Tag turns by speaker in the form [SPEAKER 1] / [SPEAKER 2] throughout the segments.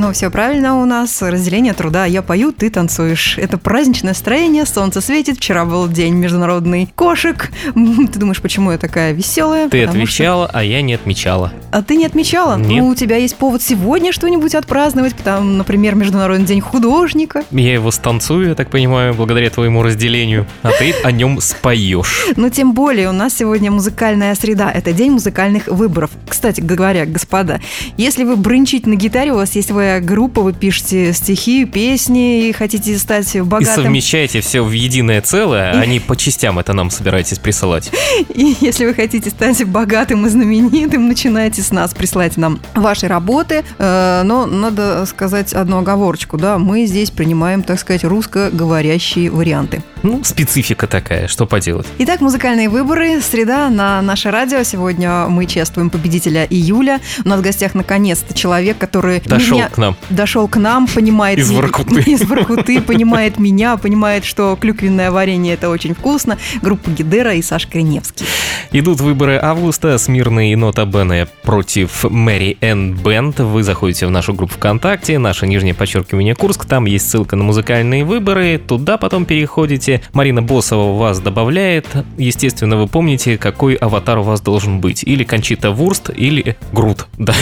[SPEAKER 1] Ну, все правильно у нас. Разделение труда. Я пою, ты танцуешь. Это праздничное настроение, солнце светит. Вчера был день международный кошек. Ты думаешь, почему я такая веселая?
[SPEAKER 2] Ты
[SPEAKER 1] Потому
[SPEAKER 2] отвечала, а я не отмечала.
[SPEAKER 1] что- А ты не отмечала?
[SPEAKER 2] Нет.
[SPEAKER 1] Ну, у тебя есть повод сегодня что-нибудь отпраздновать. Там, например, Международный день художника.
[SPEAKER 2] Я его станцую, я так понимаю, благодаря твоему разделению, а ты о нем споешь.
[SPEAKER 1] Но тем более у нас сегодня музыкальная среда. Это день музыкальных выборов. Кстати говоря, господа, если вы брынчите на гитаре, у вас есть своя группа, вы пишете стихи, песни и хотите стать
[SPEAKER 2] И
[SPEAKER 1] богатым.
[SPEAKER 2] совмещаете все в единое целое, а не по частям это нам собираетесь присылать.
[SPEAKER 1] И если вы хотите стать богатым и знаменитым, начинайте с нас, присылайте нам ваши работы. Э, Но надо сказать одну оговорочку, да, мы здесь принимаем, так сказать, русскоговорящие варианты.
[SPEAKER 2] Ну, специфика такая, что поделать.
[SPEAKER 1] Итак, музыкальные выборы. Среда на наше радио. Сегодня мы чествуем победителя июля. У нас в гостях наконец-то человек, который
[SPEAKER 2] Дошел
[SPEAKER 1] меня-
[SPEAKER 2] к нам.
[SPEAKER 1] дошел к нам, понимает
[SPEAKER 2] Из Воркуты.
[SPEAKER 1] из Воркуты, понимает меня, понимает, что клюквенное варенье это очень вкусно. Группа Гидера и Сашка Криневский.
[SPEAKER 2] Идут выборы августа, Смирный и Нота Бене против Мэри Энн Бенд. Вы заходите в нашу группу ВКонтакте, наше нижнее подчеркивание Курск, там есть ссылка на музыкальные выборы, туда потом переходите. Марина Босова вас добавляет. Естественно, вы помните, какой аватар у вас должен быть. Или Кончита Вурст, или Грут. Да.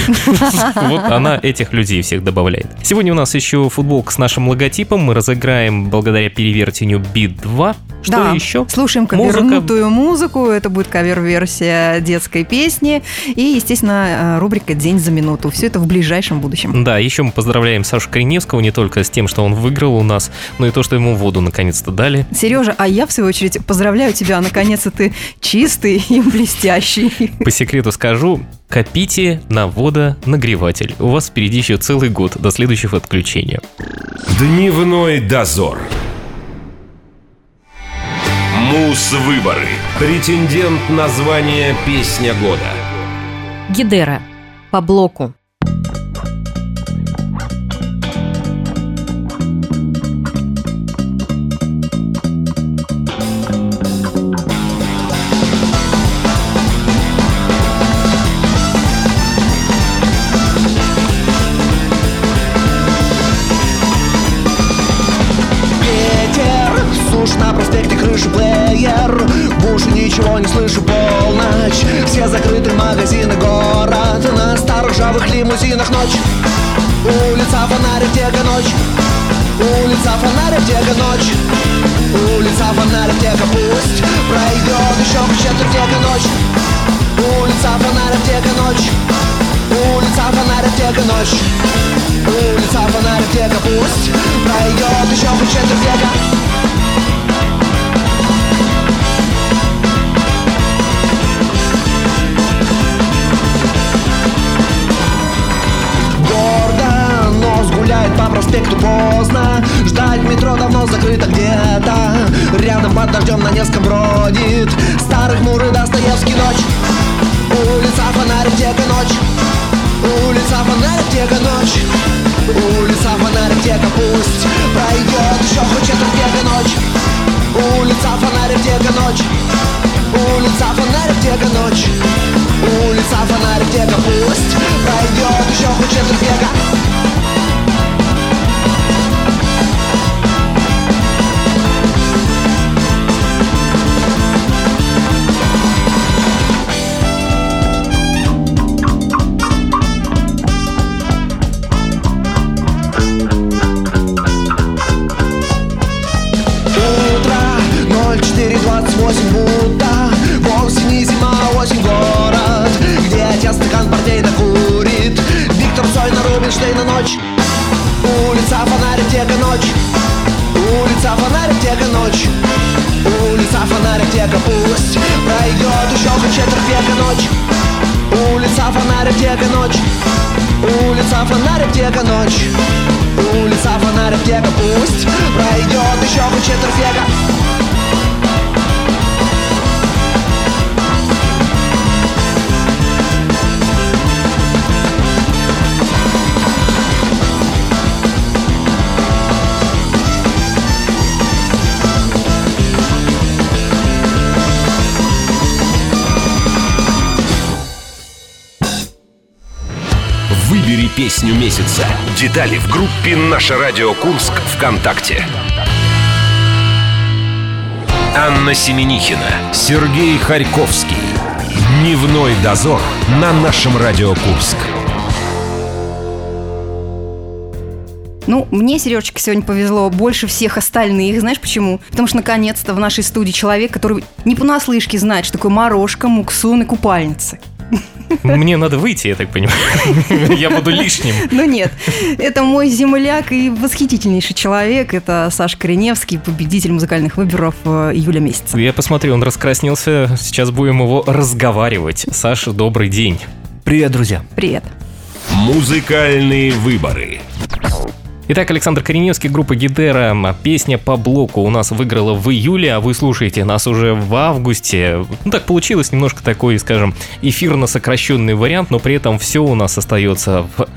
[SPEAKER 2] Вот она этих людей всех добавляет. Сегодня у нас еще футболка с нашим логотипом. Мы разыграем благодаря перевертению Beat 2. Что
[SPEAKER 1] да,
[SPEAKER 2] еще?
[SPEAKER 1] слушаем кавернутую музыку. Это будет кавер-версия детской песни. И, естественно, э, рубрика «День за минуту». Все это в ближайшем будущем.
[SPEAKER 2] Да, еще мы поздравляем Сашу Кореневского не только с тем, что он выиграл у нас, но и то, что ему воду наконец-то дали.
[SPEAKER 1] Сережа, а я, в свою очередь, поздравляю тебя. Наконец-то ты чистый и блестящий.
[SPEAKER 2] По секрету скажу, копите на водонагреватель. У вас впереди еще целый год до следующего отключения.
[SPEAKER 3] Дневной дозор. Мус-выборы. Претендент на звание «Песня года».
[SPEAKER 4] Гидера. По блоку.
[SPEAKER 5] Ночь. Улица фонарик, тека ночь. Улица фонарик, тека ночь. Улица фонарик, тека пусть Пройдет еще хоть четверть тека ночь. Улица фонарик, тека ночь. Улица фонарик, тека ночь. Улица фонарик, тека пусть Пройдет еще хоть четверть века проспекту поздно. Ждать метро давно закрыто где-то. Рядом под дождем на Невском бродит. Старый хмурый Достоевский ночь. Улица фонарик, тека ночь? Улица фонарик, тека ночь? Улица фонарик, тека пусть Пройдет еще хоть четверть века ночь? Улица фонарик, тека ночь? Улица фонарик, тека ночь? Улица фонарик, тека пусть Пройдет еще хоть четверть века ночь. Улица фонарик, тека ночь. Улица фонарик, тека ночь. Улица фонарик, тека пусть. Пройдет еще хоть четверть века ночь. Улица фонарик, тека ночь. Улица фонарик, тека ночь. Улица фонарик, тека пусть. Пройдет еще хоть четверть века
[SPEAKER 3] месяца. Детали в группе «Наше радио Курск» ВКонтакте. Анна Семенихина, Сергей Харьковский. Дневной дозор на нашем Радио Курск.
[SPEAKER 1] Ну, мне, Сережечка, сегодня повезло больше всех остальных. Знаешь почему? Потому что, наконец-то, в нашей студии человек, который не понаслышке знает, что такое морожка, муксун и купальницы.
[SPEAKER 2] Мне надо выйти, я так понимаю. Я буду лишним.
[SPEAKER 1] Ну нет, это мой земляк и восхитительнейший человек. Это Саша Кореневский, победитель музыкальных выборов э, июля месяца.
[SPEAKER 2] Я посмотрю, он раскраснелся. Сейчас будем его разговаривать. Саша, добрый день.
[SPEAKER 6] Привет, друзья.
[SPEAKER 1] Привет.
[SPEAKER 3] Музыкальные выборы.
[SPEAKER 2] Итак, Александр Кореневский, группа Гидера. Песня по блоку у нас выиграла в июле, а вы слушаете нас уже в августе. Ну, так получилось немножко такой, скажем, эфирно-сокращенный вариант, но при этом все у нас остается в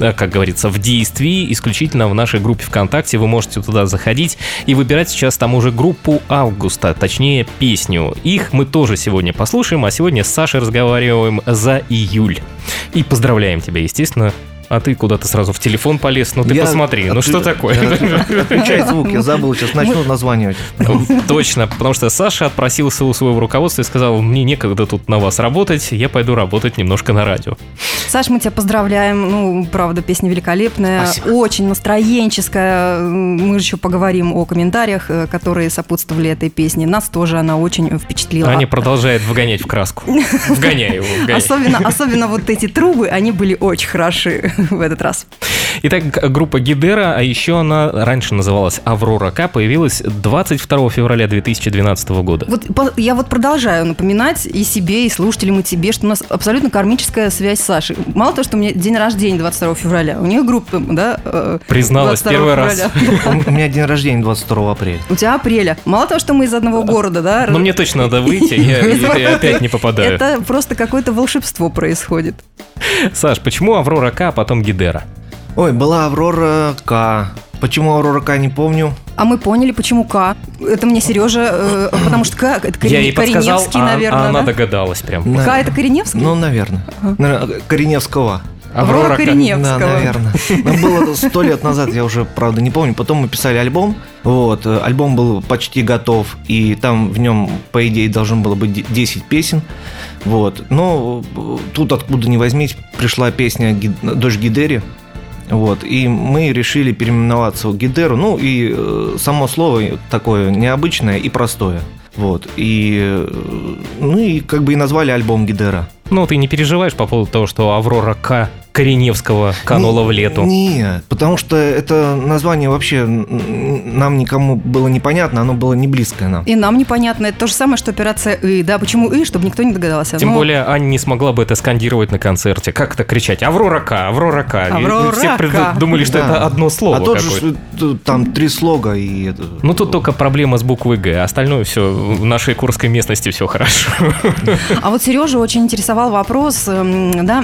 [SPEAKER 2] э, как говорится, в действии, исключительно в нашей группе ВКонтакте. Вы можете туда заходить и выбирать сейчас там уже группу Августа, точнее песню. Их мы тоже сегодня послушаем, а сегодня с Сашей разговариваем за июль. И поздравляем тебя, естественно, а ты куда-то сразу в телефон полез. Ну ты
[SPEAKER 6] Я-
[SPEAKER 2] посмотри,
[SPEAKER 6] а
[SPEAKER 2] ну
[SPEAKER 6] ты-
[SPEAKER 2] что такое?
[SPEAKER 6] Включай звук, я забыл, сейчас начну названивать.
[SPEAKER 2] Точно, потому что Саша отпросился у своего руководства и сказал, мне некогда тут на вас работать, я пойду работать немножко на радио.
[SPEAKER 1] Саш, мы тебя поздравляем. Ну, правда, песня великолепная,
[SPEAKER 6] Спасибо.
[SPEAKER 1] очень настроенческая. Мы же еще поговорим о комментариях, э, которые сопутствовали этой песне. Нас тоже она очень впечатлила.
[SPEAKER 2] Аня продолжает вгонять в краску. Вгоняй его, вгоняй.
[SPEAKER 1] Особенно, особенно вот эти трубы, они были очень хороши в этот раз.
[SPEAKER 2] Итак, группа Гидера, а еще она раньше называлась Аврора К, появилась 22 февраля 2012 года.
[SPEAKER 1] Вот по- я вот продолжаю напоминать и себе, и слушателям, и тебе, что у нас абсолютно кармическая связь с Сашей. Мало того, что у меня день рождения 22 февраля, у нее группа, да? э,
[SPEAKER 2] Призналась
[SPEAKER 1] 22
[SPEAKER 2] первый раз.
[SPEAKER 1] февраля.
[SPEAKER 6] У меня день рождения 22 апреля.
[SPEAKER 1] У тебя апреля. Мало того, что мы из одного города, да?
[SPEAKER 2] Но мне точно надо выйти, я, я опять не попадаю.
[SPEAKER 1] Это просто какое-то волшебство происходит.
[SPEAKER 2] Саш, почему Аврора К, а потом Гидера?
[SPEAKER 6] Ой, была Аврора К. Почему Аврора К, не помню.
[SPEAKER 1] А мы поняли, почему К. Это мне Сережа, э, потому что К это
[SPEAKER 2] Я ей
[SPEAKER 1] Корен-
[SPEAKER 2] подсказал,
[SPEAKER 1] Кореневский,
[SPEAKER 2] а,
[SPEAKER 1] наверное,
[SPEAKER 2] а она
[SPEAKER 1] да?
[SPEAKER 2] догадалась прям.
[SPEAKER 6] На-
[SPEAKER 1] К это Кореневский?
[SPEAKER 6] Ну, наверное. Наверное, Кореневского.
[SPEAKER 1] Аврора
[SPEAKER 2] К.
[SPEAKER 1] Кореневского.
[SPEAKER 6] Да, наверное. Ну, было сто лет назад, я уже, правда, не помню. Потом мы писали альбом. Вот, э, альбом был почти готов, и там в нем, по идее, должно было быть де- 10 песен. Вот. Но э, тут, откуда ни возьмись, пришла песня «Дочь Гидери». Вот, и мы решили переименоваться в Гидеру. Ну, и э, само слово такое необычное и простое. Вот, и, э, ну, и как бы и назвали альбом Гидера.
[SPEAKER 2] Ну, ты не переживаешь по поводу того, что Аврора К. Кореневского канула в лету?
[SPEAKER 6] Нет, потому что это название вообще нам никому было непонятно, оно было не близкое нам.
[SPEAKER 1] И нам непонятно. Это то же самое, что операция И. Да, почему И, чтобы никто не догадался.
[SPEAKER 2] Тем
[SPEAKER 1] Но-
[SPEAKER 2] более Аня не смогла бы это скандировать на концерте. Как это кричать? Аврора К, Аврора К.
[SPEAKER 1] Аврора
[SPEAKER 2] все
[SPEAKER 1] К.
[SPEAKER 2] думали, что
[SPEAKER 6] Да.
[SPEAKER 2] это одно слово
[SPEAKER 6] а тут же что, там три слога и.
[SPEAKER 2] Ну, тут только проблема с буквой Г. Остальное все в нашей курской местности все хорошо.
[SPEAKER 1] А вот Сережа очень интересовал вопрос, эм, да,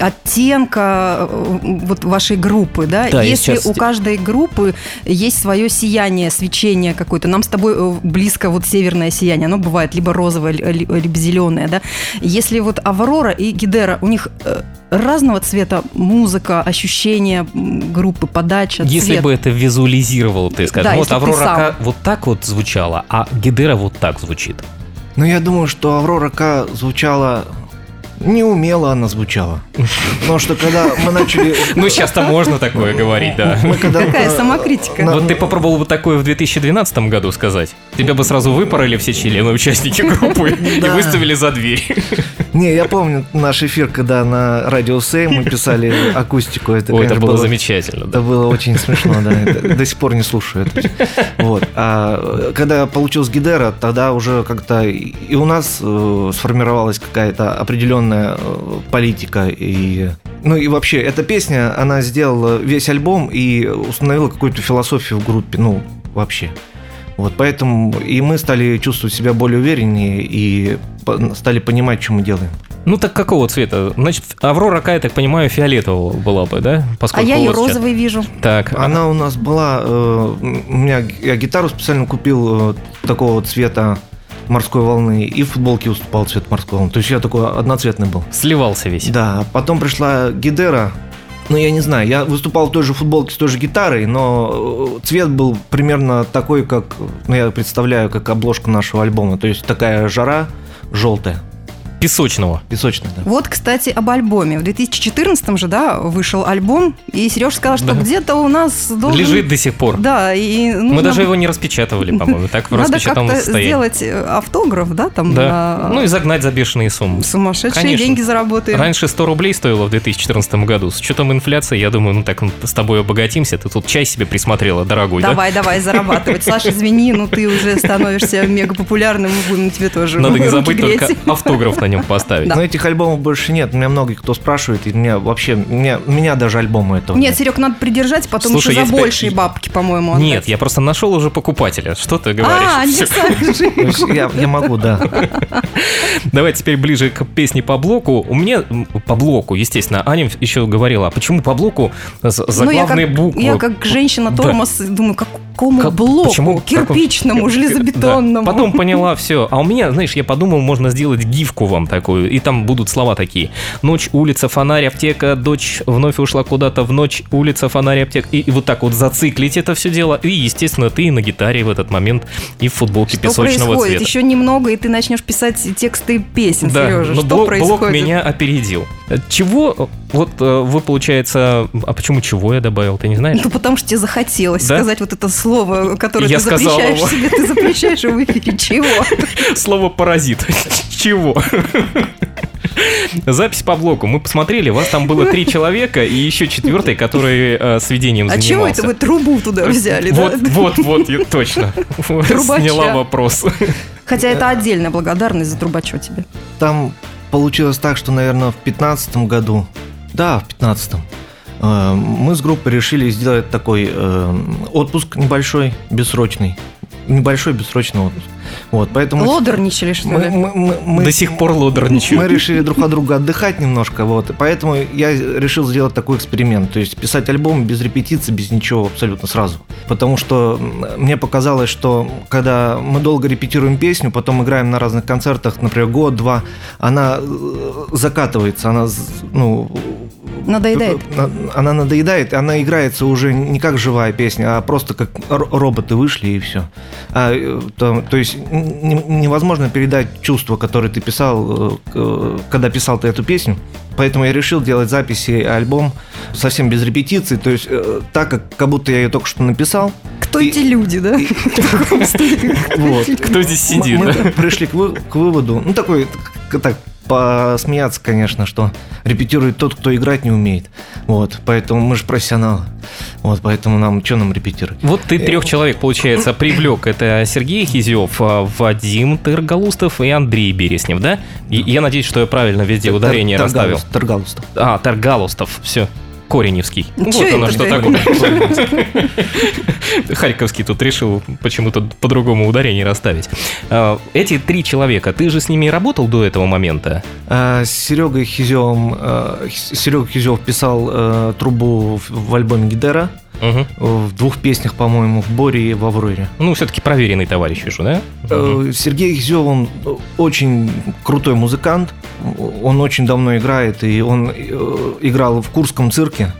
[SPEAKER 1] оттенка э, вот вашей группы, да?
[SPEAKER 2] Да,
[SPEAKER 1] Если
[SPEAKER 2] сейчас-
[SPEAKER 1] у каждой группы есть свое сияние, свечение какое-то, нам с тобой э, близко вот северное сияние, оно бывает либо розовое, ли- либо зеленое, да? Если вот Аврора и Гидера, у них э, разного цвета музыка, ощущения группы, подача,
[SPEAKER 2] Если
[SPEAKER 1] цвет.
[SPEAKER 2] бы это визуализировал, ты скажешь,
[SPEAKER 1] Да,
[SPEAKER 2] вот Аврора вот так вот звучала, а Гидера вот так звучит.
[SPEAKER 6] Ну, я думаю, что Аврора К звучала неумело она звучала. Потому что когда мы начали...
[SPEAKER 2] Ну, сейчас-то можно такое говорить, да.
[SPEAKER 1] Какая самокритика.
[SPEAKER 2] Вот ты попробовал бы такое в 2012 году сказать. Тебя бы сразу выпороли все члены, участники группы и выставили за дверь.
[SPEAKER 6] Не, я помню наш эфир, когда на радио Сей мы писали акустику. Это,
[SPEAKER 2] Ой, это
[SPEAKER 6] конечно,
[SPEAKER 2] было замечательно.
[SPEAKER 6] Это
[SPEAKER 2] да.
[SPEAKER 6] было очень смешно, да. Это До сих пор не слушаю это. Вот. А когда получилась Гидера, тогда уже как-то и и у нас э, сформировалась какая-то определенная э, политика. И, ну и вообще, эта песня, она сделала весь альбом и установила какую-то философию в группе. Ну, вообще. Вот, поэтому и мы стали чувствовать себя более увереннее и стали понимать, что мы делаем.
[SPEAKER 2] Ну так какого цвета? Значит, Аврора К, я так понимаю, фиолетового была бы, да?
[SPEAKER 1] А
[SPEAKER 2] Поскольку
[SPEAKER 1] я ее
[SPEAKER 2] вот сейчас-
[SPEAKER 1] розовый вижу.
[SPEAKER 2] Так, а-
[SPEAKER 6] Она у нас была, э, у меня я гитару специально купил э, такого цвета морской волны и в футболке уступал цвет морской волны. То есть я такой одноцветный был.
[SPEAKER 2] сливался весь.
[SPEAKER 6] Да, потом пришла Гидера, Ну, я не знаю, я выступал в той же футболке с той же гитарой, но э, цвет был примерно такой, как, ну, я представляю, как обложка нашего альбома. То есть такая жара желтая,
[SPEAKER 2] Песочного.
[SPEAKER 6] песочная, да.
[SPEAKER 1] Вот, кстати, об альбоме. В 2014 же, да, вышел альбом, и Сереж сказал, что
[SPEAKER 2] Да.
[SPEAKER 1] где-то у нас должен...
[SPEAKER 2] Лежит до сих пор.
[SPEAKER 1] Да, и
[SPEAKER 2] Мы
[SPEAKER 1] нужно
[SPEAKER 2] даже
[SPEAKER 1] б-
[SPEAKER 2] его не распечатывали, по-моему, так в
[SPEAKER 1] Надо
[SPEAKER 2] распечатанном
[SPEAKER 1] как-то
[SPEAKER 2] состоянии.
[SPEAKER 1] сделать э, автограф, да, там
[SPEAKER 2] Да.
[SPEAKER 1] на
[SPEAKER 2] Ну и загнать за бешеные суммы.
[SPEAKER 1] сумасшедшие
[SPEAKER 2] Конечно.
[SPEAKER 1] деньги заработаем.
[SPEAKER 2] Раньше 100 рублей стоило в 2014 году. С учетом инфляции, я думаю, ну так ну, с тобой обогатимся. Ты тут чай себе присмотрела, дорогой, да?
[SPEAKER 1] Давай, давай, зарабатывать. Саша, извини, ну ты уже становишься мега популярным, мы будем тебе тоже
[SPEAKER 2] Надо не забыть только автограф на нем поставить.
[SPEAKER 6] Но этих альбомов больше нет. Меня много кто спрашивает, и меня вообще, меня, у меня даже альбома этого
[SPEAKER 1] Нет, Серег, надо придержать, потом
[SPEAKER 2] Слушай,
[SPEAKER 1] еще за большие бабки, по-моему.
[SPEAKER 2] Нет, я просто нашел уже покупателя. Что ты говоришь?
[SPEAKER 1] А,
[SPEAKER 6] я, я могу, да.
[SPEAKER 2] Давай теперь ближе к песне по блоку. У меня по блоку, естественно, Аня еще говорила, а почему по блоку
[SPEAKER 1] Ну, я
[SPEAKER 2] заглавные
[SPEAKER 1] как,
[SPEAKER 2] буквы?
[SPEAKER 1] я как женщина
[SPEAKER 2] Да.
[SPEAKER 1] тормоз думаю, какому
[SPEAKER 2] Как-
[SPEAKER 1] блоку?
[SPEAKER 2] почему?
[SPEAKER 1] Кирпичному,
[SPEAKER 2] Какому?
[SPEAKER 1] железобетонному.
[SPEAKER 2] Да. Потом поняла все. А у меня, знаешь, я подумал, можно сделать гифку вам такую, и там будут слова такие. Ночь, улица, фонарь, аптека, дочь вновь ушла куда-то в ночь, улица, фонарь, аптека. И, и вот так вот зациклить это все дело. И, естественно, ты и на гитаре в этот момент, и в футболке
[SPEAKER 1] Что
[SPEAKER 2] песочного
[SPEAKER 1] происходит?
[SPEAKER 2] цвета.
[SPEAKER 1] Еще немного, и ты начнешь писать тексты песен,
[SPEAKER 2] Да,
[SPEAKER 1] Сережа.
[SPEAKER 2] но
[SPEAKER 1] Что
[SPEAKER 2] блок,
[SPEAKER 1] происходит?
[SPEAKER 2] блок меня опередил. Чего, вот э, вы, получается... А почему чего я добавил, ты не знаешь?
[SPEAKER 1] Ну, потому что тебе захотелось
[SPEAKER 2] Да?
[SPEAKER 1] сказать вот это слово, которое
[SPEAKER 2] Я
[SPEAKER 1] ты запрещаешь
[SPEAKER 2] его.
[SPEAKER 1] себе, ты запрещаешь его в эфире. Чего?
[SPEAKER 2] Слово паразит. Чего? Запись по блоку. Мы посмотрели, вас там было три человека и еще четвертый, который э, сведением
[SPEAKER 1] А
[SPEAKER 2] занимался.
[SPEAKER 1] чего это вы трубу туда взяли? да?
[SPEAKER 2] Вот, вот, вот, я- точно. Вот,
[SPEAKER 1] Трубача.
[SPEAKER 2] Сняла вопрос.
[SPEAKER 1] Хотя это отдельная благодарность за трубачо тебе.
[SPEAKER 6] Там получилось так, что, наверное, в 15 году, да, в 15 мы с группой решили сделать такой э, отпуск небольшой, бессрочный. Небольшой бессрочный отпуск. Вот, поэтому...
[SPEAKER 1] Лодерничали, что
[SPEAKER 6] мы,
[SPEAKER 1] ли?
[SPEAKER 6] мы- мы- мы-
[SPEAKER 2] До сих пор лодерничаю.
[SPEAKER 6] Мы решили друг от друга отдыхать немножко, вот, и поэтому я решил сделать такой эксперимент, то есть писать альбом без репетиции, без ничего абсолютно сразу. Потому что мне показалось, что когда мы долго репетируем песню, потом играем на разных концертах, например, год-два, она э, закатывается, она, ну...
[SPEAKER 1] Надоедает.
[SPEAKER 6] на- Она надоедает, она играется уже не как живая песня, а просто как роботы вышли и все. А, э, то, то есть невозможно передать чувства, которые ты писал, э, когда писал ты эту песню. Поэтому я решил делать записи и альбом совсем без репетиций, то есть э, так, как, как будто я ее только что написал.
[SPEAKER 1] Кто
[SPEAKER 6] И-
[SPEAKER 1] эти люди, да?
[SPEAKER 2] Кто здесь сидит,
[SPEAKER 6] мы, пришли к, вы- к выводу, ну такой, так, посмеяться, конечно, что репетирует тот, кто играть не умеет. Вот, поэтому мы же профессионалы. Вот, поэтому нам, что нам репетировать?
[SPEAKER 2] Вот ты трех человек, получается, привлек. Это Сергей Хизев, а, Вадим Тыргалустов и Андрей Береснев, да? И я надеюсь, что я правильно везде ударение расставил.
[SPEAKER 6] Таргалус- Таргалустов.
[SPEAKER 2] А, Таргалустов, все. Кореневский.
[SPEAKER 1] Чё
[SPEAKER 2] вот оно что такое. Харьковский тут решил почему-то по-другому ударение расставить. А, Эти три человека, ты же с ними работал до этого момента?
[SPEAKER 6] А, с Серегой Хизевым, э, Х- Серега Хизев писал э, трубу в, в альбоме Гидера,
[SPEAKER 2] Мгм.
[SPEAKER 6] в двух песнях, по-моему, в Боре и в Авроре.
[SPEAKER 2] Ну, все-таки проверенный товарищ уже, да?
[SPEAKER 6] Э, Сергей Хизев, он очень крутой музыкант, он очень давно играет, и он э, играл в Курском цирке.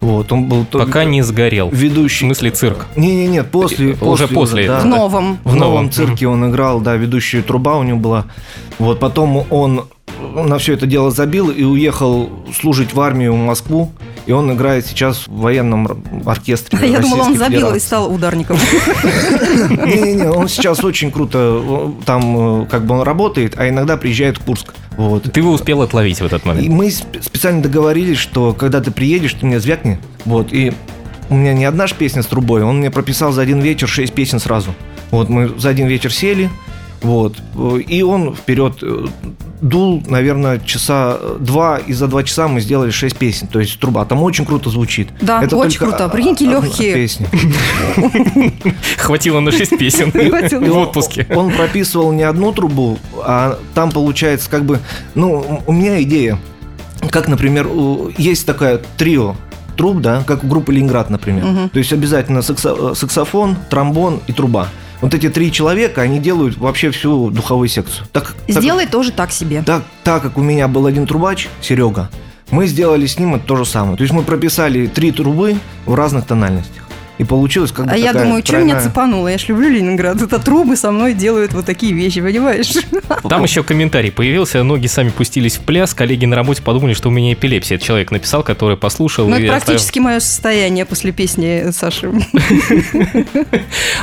[SPEAKER 6] Вот, он был
[SPEAKER 2] Пока не сгорел. В
[SPEAKER 6] ведущий.
[SPEAKER 2] смысле цирк.
[SPEAKER 6] Не-не-не, после,
[SPEAKER 2] Уже после
[SPEAKER 6] да.
[SPEAKER 1] В новом.
[SPEAKER 6] В
[SPEAKER 2] В
[SPEAKER 6] новом
[SPEAKER 2] новом.
[SPEAKER 6] цирке он играл, да, ведущая труба у него была. Вот потом он на все это дело забил и уехал служить в армию в Москву. И он играет сейчас в военном оркестре.
[SPEAKER 1] Я думала, он
[SPEAKER 6] Российской
[SPEAKER 1] забил и стал ударником.
[SPEAKER 6] Не-не-не, он сейчас очень круто там э, как бы он работает, а иногда приезжает в Курск. Вот.
[SPEAKER 2] Ты его успел отловить в этот
[SPEAKER 6] И
[SPEAKER 2] момент.
[SPEAKER 6] мы сп- специально договорились, что когда ты приедешь, ты мне звякни. Вот, и у меня не одна ж песня с трубой, он мне прописал за один вечер шесть песен сразу. Вот, мы за один вечер сели, вот, э, и он вперед э, дул, наверное, часа э, два, и за два часа мы сделали шесть песен, то есть труба. Там очень круто звучит.
[SPEAKER 1] Да, очень
[SPEAKER 6] только
[SPEAKER 1] круто. Прикиньте, легкие.
[SPEAKER 6] песня.
[SPEAKER 2] Хватило на шесть песен. В отпуске.
[SPEAKER 6] Он прописывал не одну трубу, а там получается как бы... Ну, у меня идея. Как, например, есть такая трио труб, да, как у группы Ленинград, например. То есть обязательно саксо- саксофон, тромбон и труба. Вот эти три человека, они делают вообще всю духовую секцию. Так, так-
[SPEAKER 1] Сделай тоже так себе.
[SPEAKER 6] так, так как у меня был один трубач, Серега, Мы сделали с ним это то же самое. То есть мы прописали три трубы в разных тональностях. И получилось как бы
[SPEAKER 1] А я думаю, что меня цепануло? Я ж люблю Ленинград. Это трубы со мной делают вот такие вещи, понимаешь?
[SPEAKER 2] Там еще комментарий появился, ноги сами пустились в пляс, коллеги на работе подумали, что у меня эпилепсия. Это человек написал, который послушал
[SPEAKER 1] Ну, это
[SPEAKER 2] оставил-
[SPEAKER 1] практически мое состояние после песни Саши.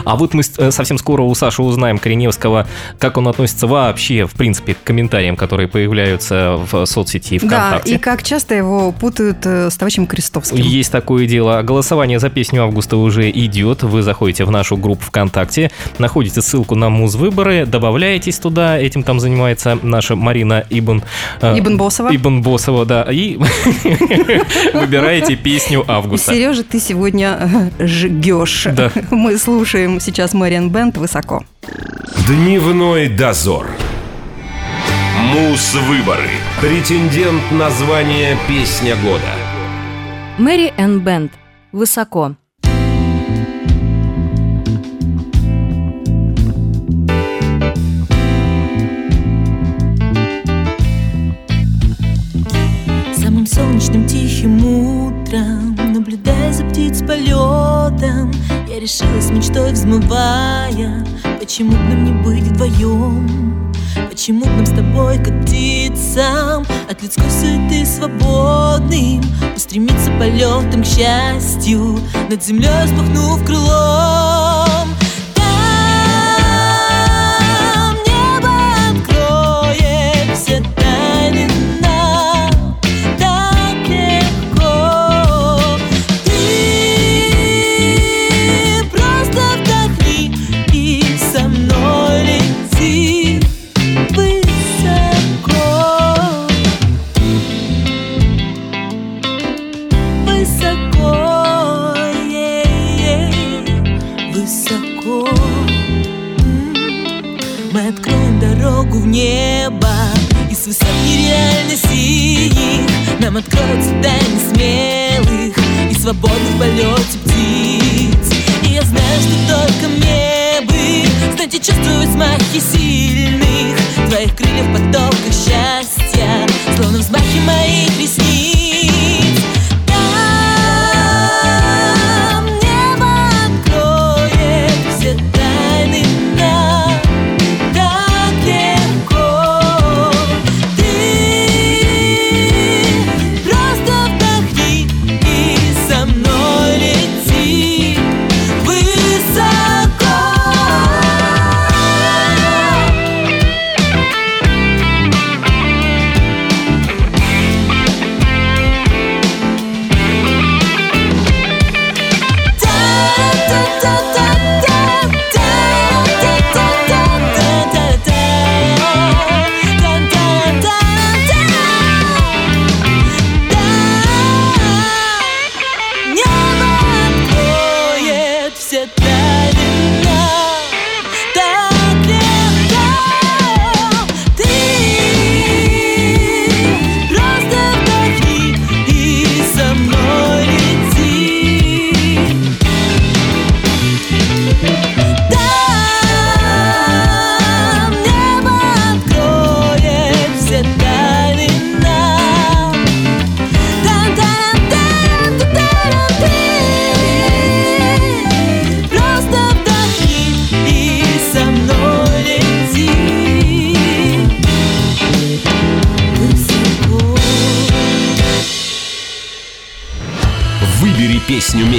[SPEAKER 2] А вот мы э, совсем скоро у Саши узнаем Кореневского, как он относится вообще, в принципе, к комментариям, которые появляются в соцсети и
[SPEAKER 1] Да,
[SPEAKER 2] ВКонтакте.
[SPEAKER 1] и как часто его путают э, с товарищем Крестовским.
[SPEAKER 2] Есть такое дело. Голосование за песню августа уже идет. Вы заходите в нашу группу ВКонтакте, находите ссылку на муз-выборы, добавляетесь туда. Этим там занимается наша Марина Ибн... э,
[SPEAKER 1] Ибн Босова.
[SPEAKER 2] Ибн Босова, да. И выбираете песню августа.
[SPEAKER 1] Сережа, ты сегодня э, жгешь.
[SPEAKER 2] Да.
[SPEAKER 1] Мы слушаем сейчас Мэриан Бенд «Высоко».
[SPEAKER 3] Дневной дозор. Мус-выборы. Претендент на звание «Песня года».
[SPEAKER 5] Мэри Энн Бенд. Высоко.
[SPEAKER 7] Солнечным тихим утром Наблюдая за птиц полетом. Я решилась мечтой взмывая Почему б нам не быть вдвоем? Почему б нам с тобой птицам От людской суеты свободным Устремиться полетом к счастью. Над землей взмахнув крылом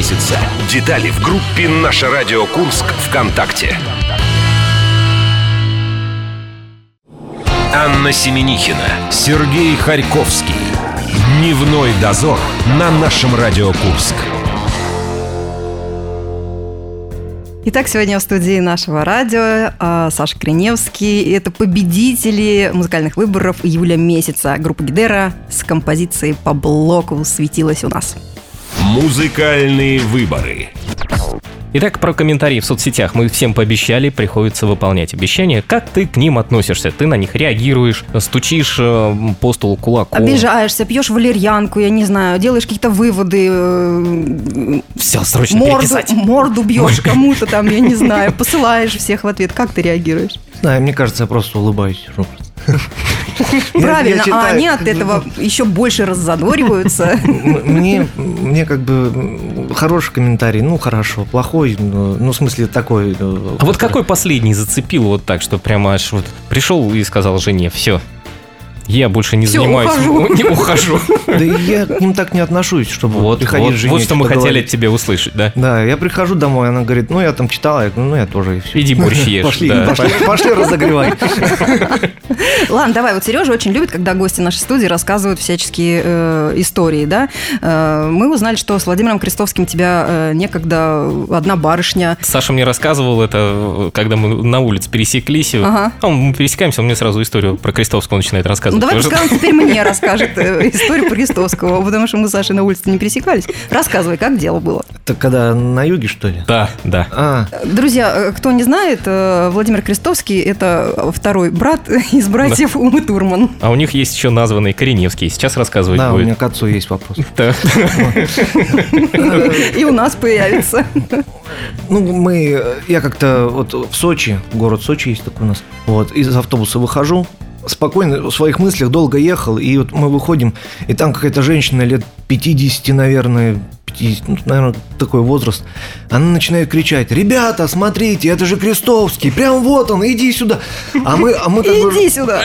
[SPEAKER 3] месяца. Детали в группе «Наше радио Курск» ВКонтакте. Анна Семенихина, Сергей Харьковский. Дневной дозор на нашем Радио Курск.
[SPEAKER 1] Итак, сегодня в студии нашего радио а, Саша Криневский. Это победители музыкальных выборов июля месяца. Группа Гидера с композицией по блоку светилась у нас.
[SPEAKER 3] Музыкальные выборы.
[SPEAKER 2] Итак, про комментарии в соцсетях. Мы всем пообещали, приходится выполнять обещания. Как ты к ним относишься? Ты на них реагируешь, стучишь э, по столу кулаком.
[SPEAKER 1] Обижаешься, пьешь валерьянку, я не знаю, делаешь какие-то выводы, э,
[SPEAKER 2] Все, срочно
[SPEAKER 1] морду,
[SPEAKER 2] переписать.
[SPEAKER 1] морду бьешь кому-то там, я не знаю, посылаешь всех в ответ. Как ты реагируешь?
[SPEAKER 6] Знаю, мне кажется, я просто улыбаюсь.
[SPEAKER 1] Правильно, а они от
[SPEAKER 6] бы,
[SPEAKER 1] этого еще больше раззадориваются.
[SPEAKER 6] Мне, мне как бы хороший комментарий, ну хорошо, плохой, ну, ну, в смысле такой. э,
[SPEAKER 2] А вот какой последний зацепил вот так, что прямо аж вот пришел и сказал жене, все, я больше не
[SPEAKER 1] Всё,
[SPEAKER 2] занимаюсь,
[SPEAKER 1] ухожу».
[SPEAKER 2] не ухожу.
[SPEAKER 6] Да и я к ним так не отношусь, чтобы
[SPEAKER 2] Вот,
[SPEAKER 6] приходить
[SPEAKER 2] вот,
[SPEAKER 6] жене
[SPEAKER 2] вот что мы хотели от тебя услышать, да?
[SPEAKER 6] Да, я прихожу домой, она говорит, ну я там читала, я говорю, ну я тоже и все.
[SPEAKER 2] Иди борщ ешь.
[SPEAKER 6] Пошли,
[SPEAKER 2] да.
[SPEAKER 6] пошли, пошли разогревай.
[SPEAKER 1] Ладно, давай, вот Сережа очень любит, когда гости нашей студии рассказывают всяческие э, истории, да. Э, мы узнали, что с Владимиром Крестовским тебя э, некогда одна барышня
[SPEAKER 2] Саша мне рассказывал это, когда мы на улице пересеклись.
[SPEAKER 1] Ага.
[SPEAKER 2] А мы пересекаемся, он мне сразу историю про Крестовского начинает рассказывать.
[SPEAKER 1] Давай
[SPEAKER 2] Уже-
[SPEAKER 1] пускай он теперь мне расскажет э, историю про Крестовского, потому что мы с Сашей на улице не пересекались. Рассказывай, как дело было.
[SPEAKER 6] Это когда на юге, что ли?
[SPEAKER 2] Да, да.
[SPEAKER 6] А,
[SPEAKER 1] Друзья, э, кто не знает, э, Владимир Крестовский – это второй брат из братьев Умы Турман.
[SPEAKER 2] А у них есть еще названный Кореневский. Сейчас рассказывать
[SPEAKER 6] да, у
[SPEAKER 2] будет.
[SPEAKER 6] меня к отцу есть вопрос.
[SPEAKER 2] Да.
[SPEAKER 1] И у нас появится.
[SPEAKER 6] Ну, мы, я как-то вот в Сочи, город Сочи есть такой у нас, вот, из автобуса выхожу, спокойно в своих мыслях долго ехал, и вот мы выходим, и там какая-то женщина лет 50, наверное, 50, ну, наверное, такой возраст, она начинает кричать, ребята, смотрите, это же Крестовский, прям вот он, иди сюда. А мы, а мы как бы...
[SPEAKER 1] Иди сюда.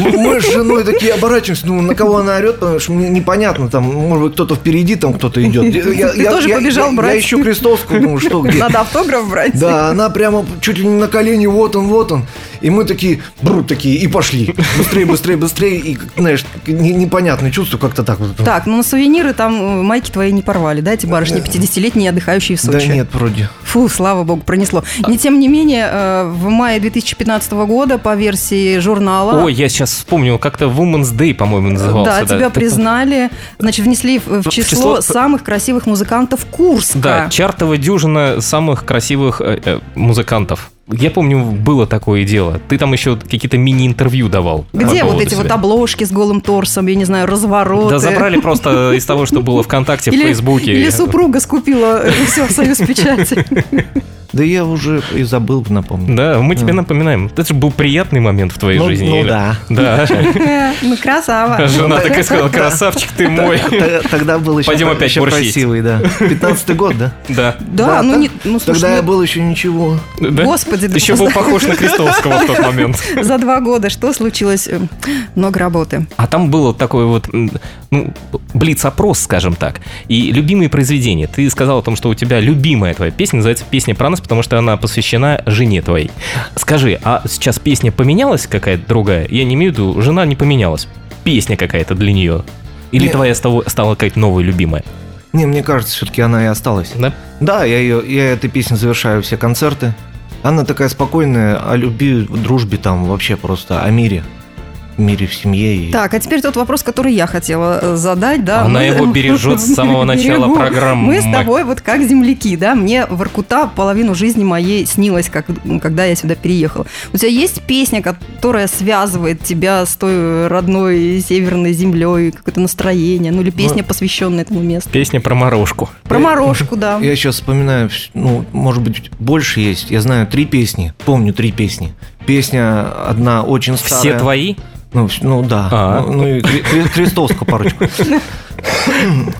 [SPEAKER 6] Мы, мы с женой такие оборачиваемся, ну, на кого она орет, потому что мне непонятно, там, может быть, кто-то впереди, там кто-то идет. Я,
[SPEAKER 1] Ты тоже побежал
[SPEAKER 6] я,
[SPEAKER 1] брать?
[SPEAKER 6] Я ищу Крестовского, думаю, что, где?
[SPEAKER 1] Надо автограф брать.
[SPEAKER 6] Да, она прямо чуть ли не на колени, вот он, вот он. И мы такие, брут такие, и пошли. Быстрее, быстрее, быстрее. И, знаешь, не- непонятное чувство как-то так вот.
[SPEAKER 1] Так, ну на сувениры там э, майки твои не порвали, да, эти барышни 50-летние, отдыхающие в
[SPEAKER 6] Да
[SPEAKER 1] Сочи?
[SPEAKER 6] нет, вроде.
[SPEAKER 1] Фу, слава богу, пронесло. Не тем не менее, э, в мае 2015 года по версии журнала...
[SPEAKER 2] Ой, я сейчас вспомнил, как-то Women's Day, по-моему, назывался.
[SPEAKER 1] Да, тебя признали, значит, внесли в, в число,
[SPEAKER 2] число-
[SPEAKER 1] самых красивых музыкантов Курска.
[SPEAKER 2] Да, чартовая дюжина самых красивых э, э, музыкантов. Я помню, было такое дело. Ты там еще какие-то мини-интервью давал.
[SPEAKER 1] Где вот эти вот
[SPEAKER 2] себя.
[SPEAKER 1] обложки с голым торсом, я не знаю, развороты?
[SPEAKER 2] Да забрали просто из того, что было ВКонтакте, в Фейсбуке.
[SPEAKER 1] Или супруга скупила все в Союз Печати.
[SPEAKER 6] Да я уже и забыл, напомню.
[SPEAKER 2] Да, мы тебе напоминаем. Это же был приятный момент в твоей
[SPEAKER 6] Ну-
[SPEAKER 2] жизни.
[SPEAKER 6] ну
[SPEAKER 2] Или-
[SPEAKER 6] да.
[SPEAKER 2] Да.
[SPEAKER 1] Ну, красава.
[SPEAKER 2] Жена так и сказала, красавчик ты мой.
[SPEAKER 6] Тогда был еще,
[SPEAKER 2] Пойдем опять
[SPEAKER 6] красивый, да. 15 год, да?
[SPEAKER 2] Да.
[SPEAKER 1] Да, ну,
[SPEAKER 6] так-
[SPEAKER 1] не, ну слушай,
[SPEAKER 6] Тогда я
[SPEAKER 1] ну,
[SPEAKER 6] был еще ничего.
[SPEAKER 2] Да?
[SPEAKER 1] Господи, да
[SPEAKER 2] Ты еще был похож на Крестовского в тот момент.
[SPEAKER 1] за два года что случилось? Э, Много работы.
[SPEAKER 2] А там было такой вот, ну, блиц-опрос, скажем так. И любимые произведения. Ты сказал о том, что у тебя любимая твоя песня называется «Песня про нас», потому что она посвящена жене твоей. Скажи, а сейчас песня поменялась какая-то другая? Я не имею в виду, жена не поменялась. Песня какая-то для нее. Или
[SPEAKER 6] Нет.
[SPEAKER 2] твоя стала, стала какая-то новая любимая?
[SPEAKER 6] Не, мне кажется, все-таки она и осталась.
[SPEAKER 2] Да?
[SPEAKER 6] Да, я, ее, я этой песней завершаю все концерты. Она такая спокойная, о любви, дружбе там вообще просто, о мире. Мире, в семье. И...
[SPEAKER 1] Так, а теперь тот вопрос, который я хотела э, задать, да.
[SPEAKER 2] Она его бережет с самого начала
[SPEAKER 1] Берегу.
[SPEAKER 2] программы.
[SPEAKER 1] Мы с тобой вот как земляки, да. Мне Воркута половину жизни моей снилась, как, когда я сюда переехала. У тебя есть песня, которая связывает тебя с той родной северной землей, какое-то настроение, ну или песня, посвященная этому месту?
[SPEAKER 2] Песня про морожку.
[SPEAKER 1] Про морожку, да.
[SPEAKER 6] Я сейчас вспоминаю, ну, может быть, больше есть. Я знаю три песни, помню три песни. Песня одна очень старая.
[SPEAKER 2] Все твои?
[SPEAKER 6] Ну, ну да.
[SPEAKER 2] А.
[SPEAKER 6] Ну, ну и Кре- Кре- Крестовскую парочку.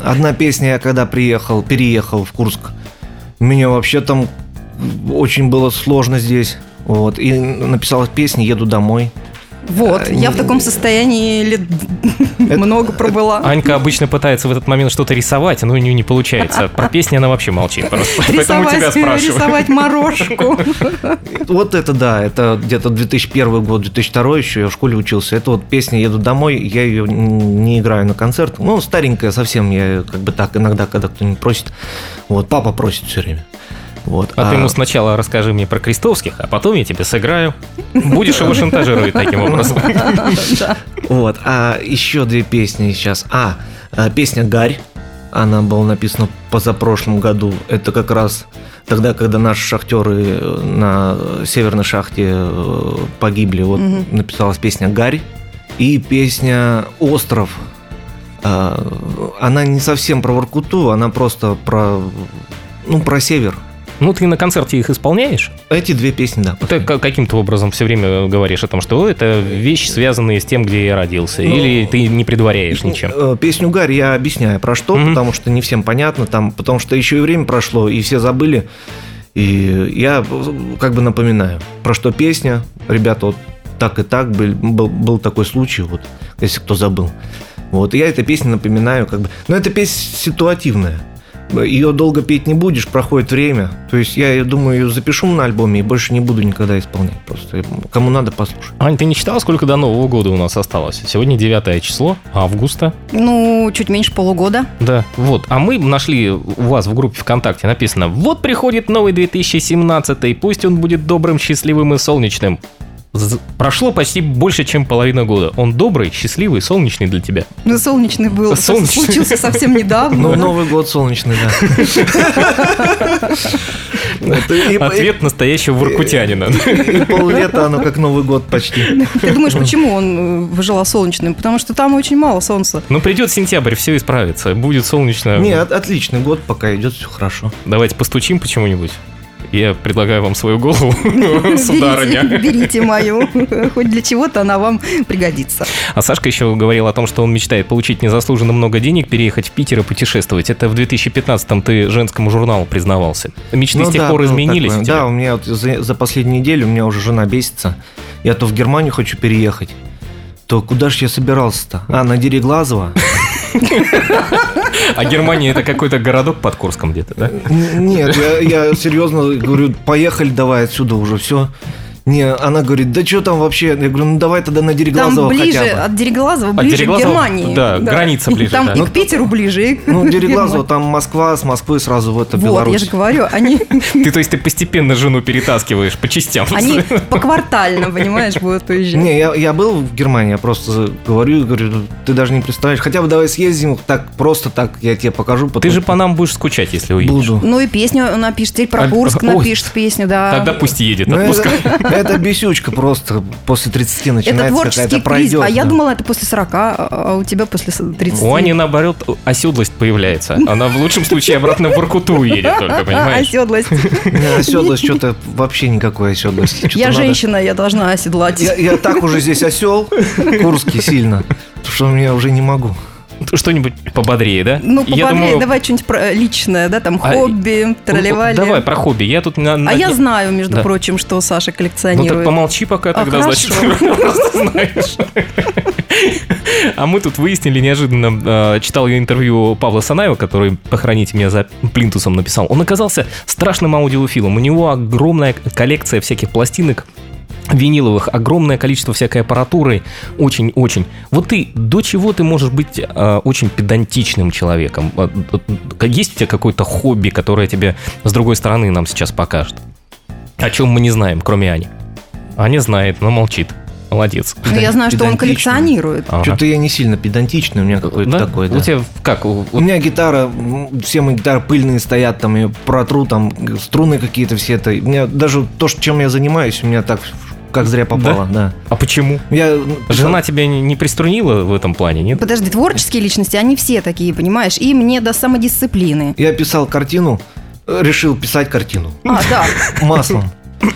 [SPEAKER 6] Одна песня, я когда приехал, переехал в Курск, мне вообще там очень было сложно здесь. Вот. И написал песни «Еду домой».
[SPEAKER 1] Вот, я в таком состоянии лет много пробыла.
[SPEAKER 2] Анька обычно пытается в этот момент что-то рисовать, но у нее не получается. Про песни она вообще молчит просто. Поэтому тебя
[SPEAKER 1] Рисовать,
[SPEAKER 2] спрашиваю.
[SPEAKER 1] рисовать морожку.
[SPEAKER 6] Вот это да, это где-то 2001 год, 2002 еще, я в школе учился. Это вот песня «Еду домой», я ее не играю на концерт. Ну, старенькая совсем, я как бы так иногда, когда кто-нибудь просит. Вот, папа просит все время. Вот.
[SPEAKER 2] А ты ему сначала расскажи мне про крестовских, а потом я тебе сыграю. Будешь его шантажировать таким образом.
[SPEAKER 6] Вот, а еще две песни сейчас. А, а, песня «Гарь», она была написана позапрошлом году. Это как раз тогда, когда наши шахтеры э, на северной шахте э, погибли. Вот написалась песня «Гарь» и песня «Остров». А, Она не совсем про Воркуту, она просто про, ну, про север.
[SPEAKER 2] Ну, ты на концерте их исполняешь?
[SPEAKER 6] Эти две песни, да.
[SPEAKER 2] Ты ка- каким-то образом все время говоришь о том, что это вещь, связанная с тем, где я родился. Или ты не предваряешь ничем?
[SPEAKER 6] Э, Песню Гарри я объясняю про что,
[SPEAKER 2] Мгм.
[SPEAKER 6] потому что не всем понятно, там, потому что еще и время прошло, и все забыли. И я э, как бы напоминаю, про что песня. Ребята, вот так и так был, был, был такой случай, вот, если кто забыл. Вот, и я этой песню напоминаю, как бы. Но эта песня ситуативная. Ее долго петь не будешь, проходит время. То есть я, я думаю, ее запишу на альбоме и больше не буду никогда исполнять. Просто кому надо, послушать.
[SPEAKER 2] Ань, ты не читала, сколько до Нового года у нас осталось? Сегодня 9 число августа.
[SPEAKER 1] Ну, чуть меньше полугода.
[SPEAKER 2] Да, вот. А мы нашли у вас в группе ВКонтакте написано «Вот приходит новый 2017, пусть он будет добрым, счастливым и солнечным». Прошло почти больше, чем половина года. Он добрый, счастливый, солнечный для тебя.
[SPEAKER 1] Ну, солнечный был.
[SPEAKER 2] Солнечный.
[SPEAKER 1] Случился совсем недавно.
[SPEAKER 6] Ну, Новый год солнечный, да.
[SPEAKER 2] Ответ настоящего воркутянина.
[SPEAKER 6] И поллета оно как Новый год почти.
[SPEAKER 1] Ты думаешь, почему он э, выжила солнечным? Потому что там очень мало солнца.
[SPEAKER 2] Ну, придет сентябрь, все исправится. Будет солнечно.
[SPEAKER 6] Не, от- отличный год, пока идет все хорошо.
[SPEAKER 2] Давайте постучим почему-нибудь. Я предлагаю вам свою голову, сударыня.
[SPEAKER 1] берите мою. Хоть для чего-то она вам пригодится.
[SPEAKER 2] А Сашка еще говорил о том, что он мечтает получить незаслуженно много денег, переехать в Питер и путешествовать. Это в 2015-м ты женскому журналу признавался. Мечты
[SPEAKER 6] Ну
[SPEAKER 2] с тех
[SPEAKER 6] да,
[SPEAKER 2] пор
[SPEAKER 6] было
[SPEAKER 2] изменились
[SPEAKER 6] такое. Да, у меня вот за, за последнюю неделю у меня уже жена бесится. Я то в Германию хочу переехать, то куда же я собирался-то? А, на Дереглазово?
[SPEAKER 2] А Германия это какой-то городок под Курском где-то, да?
[SPEAKER 6] Нет, я, я серьезно говорю, поехали давай отсюда уже, все. Не, она говорит, да что там вообще? Я говорю, ну давай тогда на
[SPEAKER 1] Там
[SPEAKER 6] Дереглазово
[SPEAKER 1] ближе,
[SPEAKER 6] хотя бы.
[SPEAKER 1] от Дереглазова,
[SPEAKER 2] От
[SPEAKER 1] ближе
[SPEAKER 2] Дереглазова,
[SPEAKER 1] к Германии.
[SPEAKER 2] да, граница ближе,
[SPEAKER 1] Там
[SPEAKER 2] да.
[SPEAKER 1] и
[SPEAKER 2] Ну,
[SPEAKER 1] к Питеру ближе, и к
[SPEAKER 6] Ну, Дереглазово, там Москва, с Москвы сразу в это
[SPEAKER 1] Вот, я
[SPEAKER 6] Беларусь.
[SPEAKER 1] же говорю, они,
[SPEAKER 2] Ты, то есть, ты постепенно жену перетаскиваешь по частям.
[SPEAKER 1] они поквартально, понимаешь, будут поезжать.
[SPEAKER 6] Не, я, я был в Германии, я просто говорю, говорю, ты даже не представляешь. Хотя бы давай съездим, так просто так, я тебе покажу.
[SPEAKER 2] Ты
[SPEAKER 6] потом
[SPEAKER 2] же по нам будешь скучать, если уедешь.
[SPEAKER 6] буду.
[SPEAKER 1] Ну и песню напишет, теперь про Курск
[SPEAKER 2] ой.
[SPEAKER 1] напишет песню, да.
[SPEAKER 2] Тогда пусть едет,
[SPEAKER 6] Ну,
[SPEAKER 2] отпускай.
[SPEAKER 6] это, это бесючка просто после 30
[SPEAKER 1] Это
[SPEAKER 6] начинается
[SPEAKER 1] творческий
[SPEAKER 6] какая-то
[SPEAKER 1] кризис.
[SPEAKER 6] пройдет.
[SPEAKER 1] А я думала, это после 40, а а у тебя после 30.
[SPEAKER 2] У Ани, наоборот, оседлость появляется. Она в лучшем случае обратно в Воркуту уедет только, понимаешь?
[SPEAKER 1] оседлость.
[SPEAKER 6] Оседлость что-то вообще никакой оседлости.
[SPEAKER 1] Я женщина, я должна оседлать.
[SPEAKER 6] Я, я так уже здесь осел, Курский сильно, что я уже не могу.
[SPEAKER 2] Что-нибудь пободрее, да?
[SPEAKER 1] Ну, пободрее,
[SPEAKER 2] думаю,
[SPEAKER 1] давай что-нибудь про- личное, да, там,
[SPEAKER 2] А,
[SPEAKER 1] хобби,
[SPEAKER 2] ну,
[SPEAKER 1] тролливали.
[SPEAKER 2] Давай про хобби. Я тут на,
[SPEAKER 1] А я знаю, между
[SPEAKER 2] Да.
[SPEAKER 1] прочим, что Саша
[SPEAKER 2] Ну так
[SPEAKER 1] коллекционирует.
[SPEAKER 2] помолчи пока
[SPEAKER 1] А,
[SPEAKER 2] тогда, значит, просто знаешь. А мы тут выяснили неожиданно, э, читал я интервью Павла Санаева, который «Похороните меня за плинтусом» написал. Он оказался страшным аудиофилом. У него огромная коллекция всяких пластинок, виниловых, огромное количество всякой аппаратуры, очень-очень. Вот ты, до чего ты можешь быть э, очень педантичным человеком? Есть у тебя какое-то хобби, которое тебе с другой стороны нам сейчас покажет? О чем мы не знаем, кроме Ани. Аня знает, но молчит. Молодец.
[SPEAKER 1] Ну, я знаю, что он коллекционирует.
[SPEAKER 2] Ага.
[SPEAKER 6] Что-то я не сильно педантичный, у меня какой-то
[SPEAKER 2] Да?
[SPEAKER 6] такой, да.
[SPEAKER 2] У тебя как? у-
[SPEAKER 6] У меня гитара, все мои гитары пыльные стоят, там, я протру, там, струны какие-то все это. У меня даже то, что- чем я занимаюсь, у меня так, как зря попало, да.
[SPEAKER 2] А почему?
[SPEAKER 6] Я,
[SPEAKER 2] Жена тебя не не приструнила в этом плане, нет?
[SPEAKER 1] Подожди, творческие личности, они все такие, понимаешь? И мне до самодисциплины.
[SPEAKER 6] Я писал картину, э, решил писать картину
[SPEAKER 1] А, да.
[SPEAKER 6] маслом.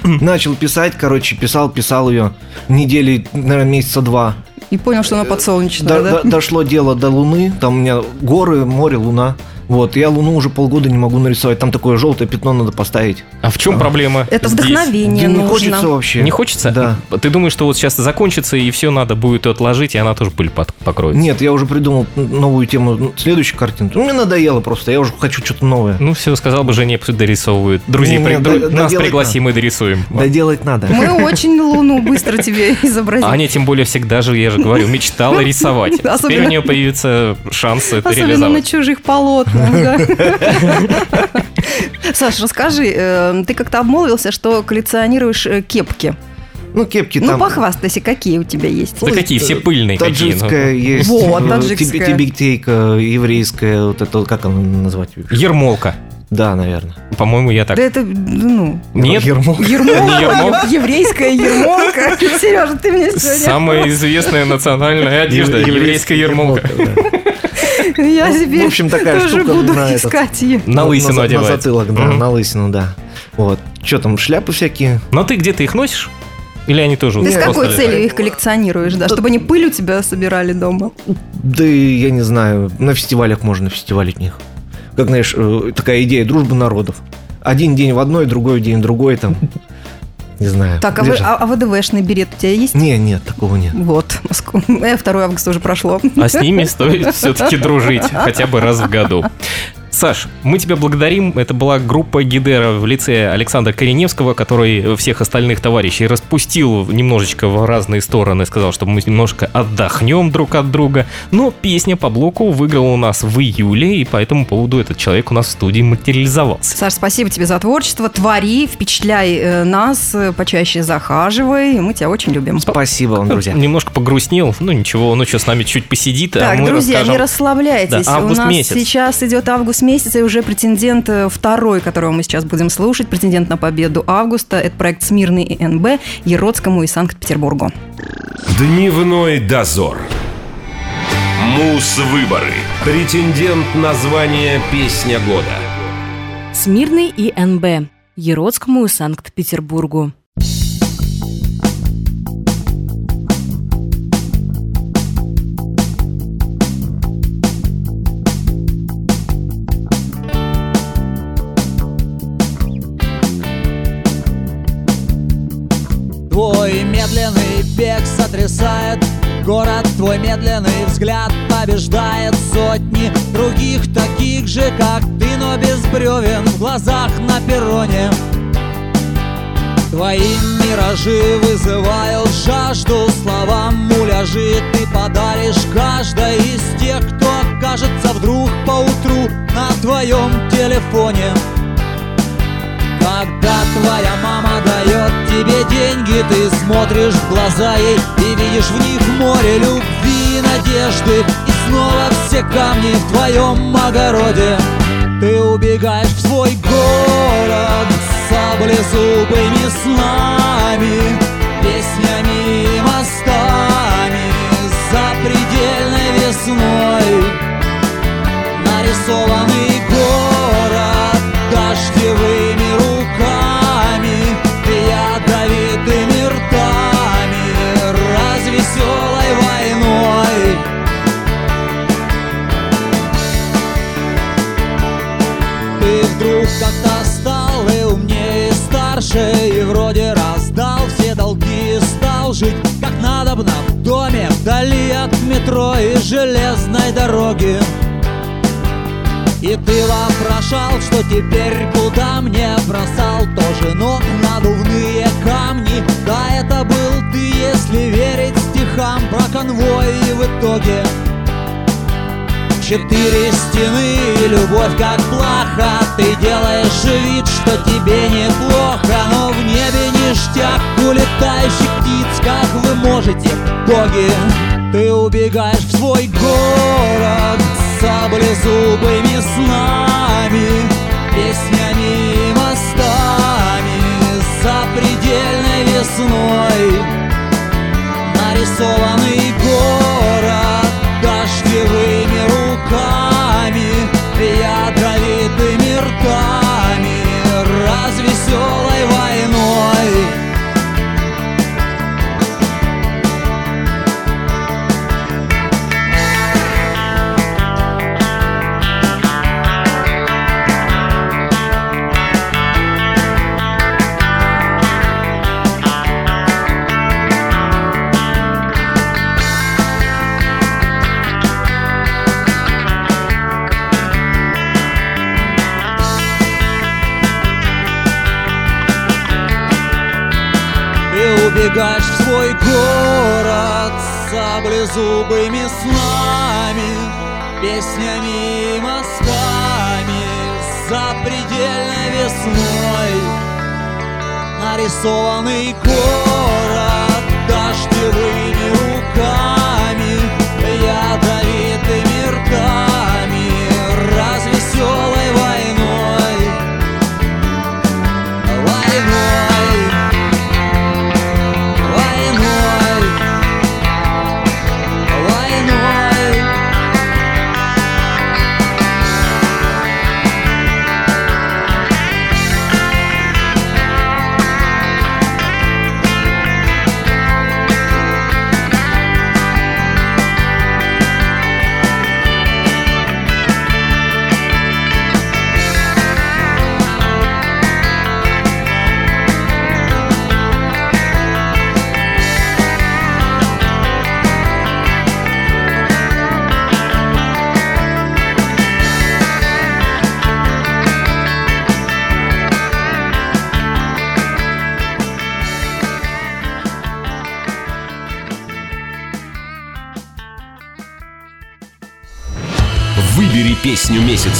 [SPEAKER 6] Начал писать, короче, писал, писал ее недели, наверное, месяца два.
[SPEAKER 1] И понял, что она подсолнечная,
[SPEAKER 6] До-
[SPEAKER 1] да?
[SPEAKER 6] до- дошло дело до Луны, там у меня горы, море, Луна. Вот, я Луну уже полгода не могу нарисовать, там такое желтое пятно надо поставить.
[SPEAKER 2] А в чем проблема?
[SPEAKER 1] Это
[SPEAKER 2] здесь?
[SPEAKER 1] вдохновение
[SPEAKER 6] Да не
[SPEAKER 1] нужно.
[SPEAKER 6] хочется вообще.
[SPEAKER 2] Не хочется?
[SPEAKER 6] Да.
[SPEAKER 2] Ты думаешь, что вот сейчас закончится и все надо будет отложить, и она тоже пыль под- покроет?
[SPEAKER 6] Нет, я уже придумал новую тему, ну, следующую картину. Ну, мне надоело просто, я уже хочу что-то новое.
[SPEAKER 2] Ну все, сказал бы Жене, пусть дорисовывают. Друзей,
[SPEAKER 6] Не,
[SPEAKER 2] при-
[SPEAKER 6] не,
[SPEAKER 2] дру-
[SPEAKER 6] да-
[SPEAKER 2] нас пригласи, мы дорисуем.
[SPEAKER 6] Доделать надо.
[SPEAKER 1] Мы очень Луну быстро тебе изобразим.
[SPEAKER 2] Аня тем более всегда же, я же говорю, мечтала рисовать. Теперь у нее появится шанс это
[SPEAKER 1] Особенно на
[SPEAKER 2] реализовать.
[SPEAKER 1] чужих полотнах. Саш, расскажи, э, ты как-то обмолвился, что коллекционируешь э, кепки.
[SPEAKER 6] Ну, кепки
[SPEAKER 1] Ну,
[SPEAKER 6] там...
[SPEAKER 1] похвастайся, какие у тебя есть.
[SPEAKER 2] Да какие, все пыльные какие. ну.
[SPEAKER 6] Таджикская есть.
[SPEAKER 1] Вот,
[SPEAKER 6] э,
[SPEAKER 1] таджикская.
[SPEAKER 6] тибе- Тибетейка, еврейская, вот это, как она назвать?
[SPEAKER 2] Ермолка.
[SPEAKER 6] Да, наверное.
[SPEAKER 2] По-моему, я так.
[SPEAKER 1] Да это, ну,
[SPEAKER 2] Нет,
[SPEAKER 6] Ермол.
[SPEAKER 2] Не
[SPEAKER 1] ермолка,
[SPEAKER 2] ермолка.
[SPEAKER 1] еврейская ермолка. Сережа, ты мне сегодня...
[SPEAKER 2] самая известная национальная одежда, еврейская ермолка.
[SPEAKER 1] Я теперь
[SPEAKER 6] В общем, такая
[SPEAKER 1] тоже
[SPEAKER 6] штука
[SPEAKER 1] буду
[SPEAKER 6] на этот-
[SPEAKER 1] искать ее.
[SPEAKER 2] На лысину
[SPEAKER 6] на,
[SPEAKER 2] одевается.
[SPEAKER 6] затылок, да, на лысину, да. Вот. Что там, шляпы всякие?
[SPEAKER 2] Но ты где-то их носишь? Или они тоже
[SPEAKER 1] Ты с какой
[SPEAKER 2] летают?
[SPEAKER 1] целью их коллекционируешь, да? Чтобы они пыль у тебя собирали дома?
[SPEAKER 6] Да я не знаю, на фестивалях можно фестивалить них. Как, знаешь, э, такая идея дружбы народов. Один день в одной, другой день в другой там. Не знаю.
[SPEAKER 1] Так, а, вы, а, а ВДВшный берет у тебя есть?
[SPEAKER 6] Не, нет, такого нет.
[SPEAKER 1] Вот, Москва. Э, 2 августа уже прошло.
[SPEAKER 2] А с ними стоит все-таки дружить хотя бы раз в году. Саш, мы тебя благодарим. Это была группа Гидера в лице Александра Кореневского, который всех остальных товарищей распустил немножечко в разные стороны, сказал, что мы немножко отдохнем друг от друга. Но песня по блоку выиграла у нас в июле, и по этому поводу этот человек у нас в студии материализовался.
[SPEAKER 1] Саш, спасибо тебе за творчество. Твори, впечатляй э, нас, э, почаще захаживай. Мы тебя очень любим.
[SPEAKER 6] Спасибо вам, друзья.
[SPEAKER 2] Немножко погрустнел. Ну ничего, ну что, с нами чуть посидит, а
[SPEAKER 1] Так,
[SPEAKER 2] мы
[SPEAKER 1] друзья,
[SPEAKER 2] расскажем.
[SPEAKER 1] не расслабляйтесь.
[SPEAKER 2] Да, август
[SPEAKER 1] У нас
[SPEAKER 2] месяц.
[SPEAKER 1] сейчас идет август месяц, и уже претендент э, второй, которого мы сейчас будем слушать, претендент на победу августа. Это проект «Смирный и НБ» Еродскому и Санкт-Петербургу.
[SPEAKER 3] Дневной дозор. Мус-выборы. Претендент на звание «Песня года».
[SPEAKER 5] Смирный и НБ. Еродскому и Санкт-Петербургу.
[SPEAKER 8] Твой медленный бег сотрясает Город твой медленный взгляд побеждает сотни Других таких же, как ты, но без бревен В глазах на перроне. Твои миражи вызывают жажду Словам муляжи ты подаришь каждой из тех Кто окажется вдруг поутру на твоем телефоне твоя мама дает тебе деньги, ты смотришь в глаза ей и видишь в них море любви и надежды. И снова все камни в твоем огороде. Ты убегаешь в свой город саблезубыми снами, песнями и мостами, запредельной весной. Дороги и ты вопрошал, что теперь куда мне бросал. Тоже ног надувные камни. Да, это был ты, если верить стихам. Про конвой И в итоге Четыре стены и любовь как плаха. Ты делаешь вид, что тебе неплохо Но в небе ништяк. У летающих птиц Как вы можете, боги Ты убегаешь в свой город саблезубыми снами Песнями и мостами Запредельной весной Нарисованный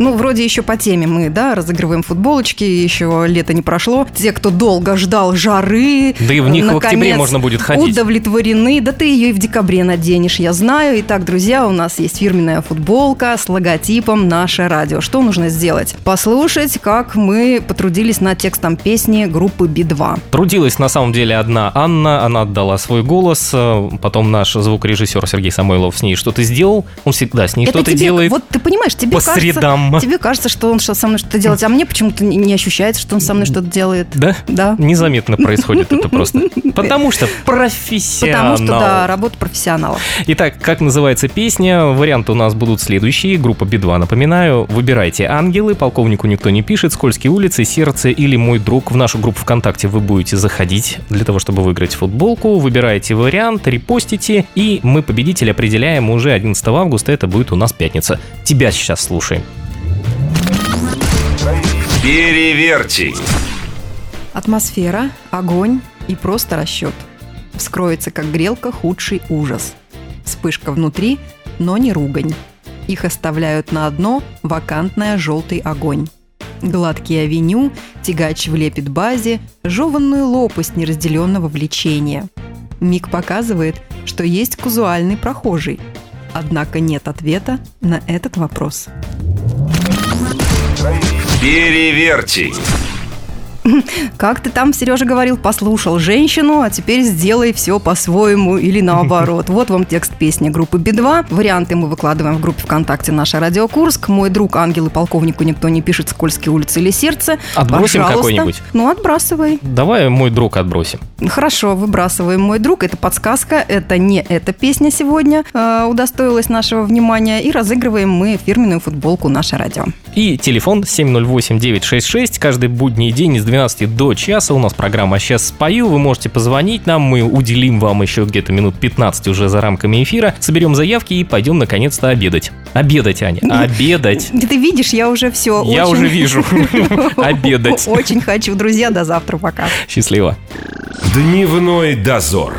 [SPEAKER 1] Ну, вроде еще по теме мы, да, разыгрываем футболочки, еще лето не прошло. Те, кто долго ждал жары,
[SPEAKER 2] Да и в них в октябре можно будет ходить.
[SPEAKER 1] удовлетворены. Да ты ее и в декабре наденешь, я знаю. Итак, друзья, у нас есть фирменная футболка с логотипом «Наше радио». Что нужно сделать? Послушать, как мы потрудились над текстом песни группы Би-2.
[SPEAKER 2] Трудилась на самом деле одна Анна, она отдала свой голос, э, потом наш звукорежиссер Сергей Самойлов с ней что-то сделал, он всегда с ней
[SPEAKER 1] Это
[SPEAKER 2] что-то
[SPEAKER 1] тебе-
[SPEAKER 2] делает
[SPEAKER 1] Вот ты понимаешь, тебе
[SPEAKER 2] по
[SPEAKER 1] кажется,
[SPEAKER 2] средам.
[SPEAKER 1] Тебе кажется, что он что со мной что-то делает, а мне почему-то не- ощущается, что он со мной что-то делает.
[SPEAKER 2] Да?
[SPEAKER 1] Да.
[SPEAKER 2] Незаметно происходит это просто. Потому что профессионал.
[SPEAKER 1] Потому что, да, работа профессионалов.
[SPEAKER 2] Итак, как называется песня? Варианты у нас будут следующие. Группа Би-2, напоминаю. Выбирайте «Ангелы», «Полковнику никто не пишет», «Скользкие улицы», «Сердце» или «Мой друг». В нашу группу ВКонтакте вы будете заходить для того, чтобы выиграть футболку. Выбираете вариант, репостите, и мы победителя определяем уже 11 августа. Это будет у нас пятница. Тебя сейчас слушаем.
[SPEAKER 3] Переверьте.
[SPEAKER 1] Атмосфера, огонь и просто расчет. Вскроется, как грелка, худший ужас. Вспышка внутри, но не ругань. Их оставляют на дно вакантная желтый огонь. Гладкий авеню, тягач влепит базе, жеванную лопасть неразделенного влечения. Миг показывает, что есть казуальный прохожий. Однако нет ответа на этот вопрос.
[SPEAKER 3] Переверьте.
[SPEAKER 1] Как ты там, Сережа, говорил, послушал женщину, а теперь сделай все по-своему или наоборот. Вот вам текст песни группы Би-2. Варианты мы выкладываем в группе ВКонтакте «Наша Радио Курск». Мой друг ангел и полковнику никто не пишет «Скользкие улицы» или «Сердце».
[SPEAKER 2] Отбросим
[SPEAKER 1] Пожалуйста.
[SPEAKER 2] какой-нибудь?
[SPEAKER 1] Ну, отбрасывай.
[SPEAKER 2] Давай мой друг отбросим.
[SPEAKER 1] Хорошо, выбрасываем «Мой друг». Это подсказка, это не эта песня сегодня э, удостоилась нашего внимания. И разыгрываем мы фирменную футболку «Наше радио».
[SPEAKER 2] И телефон 708-966. Каждый будний день с 12 до часа у нас программа «Сейчас спою». Вы можете позвонить нам, мы уделим вам еще где-то минут 15 уже за рамками эфира. Соберем заявки и пойдем наконец-то обедать. Обедать, Аня, обедать.
[SPEAKER 1] Ты видишь, я уже все
[SPEAKER 2] Я уже вижу. Обедать.
[SPEAKER 1] Очень хочу. Друзья, до завтра. Пока.
[SPEAKER 2] Счастливо.
[SPEAKER 3] Дневной дозор.